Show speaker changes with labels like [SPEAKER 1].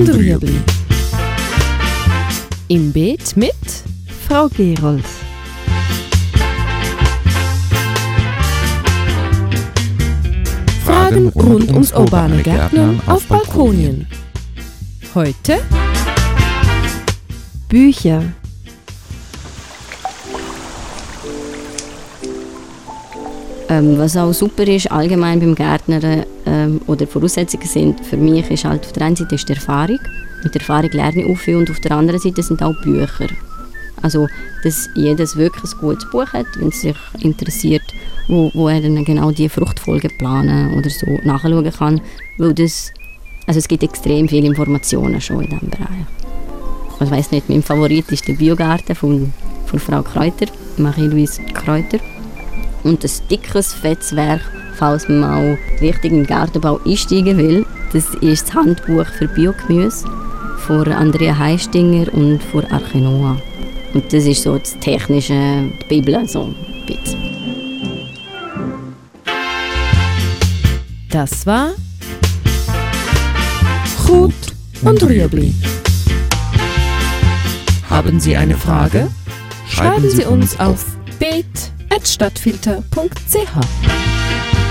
[SPEAKER 1] und Rüebli. Im Beet mit Frau Gerold. Fragen rund ums urbane Gärtnern auf Balkonien. Heute
[SPEAKER 2] Bücher.
[SPEAKER 3] Ähm, was auch super ist, allgemein beim Gärtnern ähm, oder Voraussetzungen sind, für mich ist halt auf der einen Seite ist die Erfahrung. Mit der Erfahrung lerne ich auch viel und auf der anderen Seite sind auch Bücher. Also, dass jedes wirklich ein gutes Buch hat, wenn es sich interessiert, wo, wo er dann genau die Fruchtfolge planen oder so nachschauen kann. Weil das, also es gibt extrem viele Informationen schon in diesem Bereich. Ich weiß nicht, mein Favorit ist der Biogarten von, von Frau Kräuter, Marie-Louise Kräuter. Und ein dickes, fettes Werk, falls man mal richtig in den Gartenbau einsteigen will, das ist das Handbuch für Biogemüse von Andrea Heistinger und von Archenoa. Und das ist so das technische die Bibel, so ein bisschen.
[SPEAKER 1] Das war Gut und Rüebli. Haben Sie eine Frage? Schreiben Sie uns auf beet.stadtfilter.ch.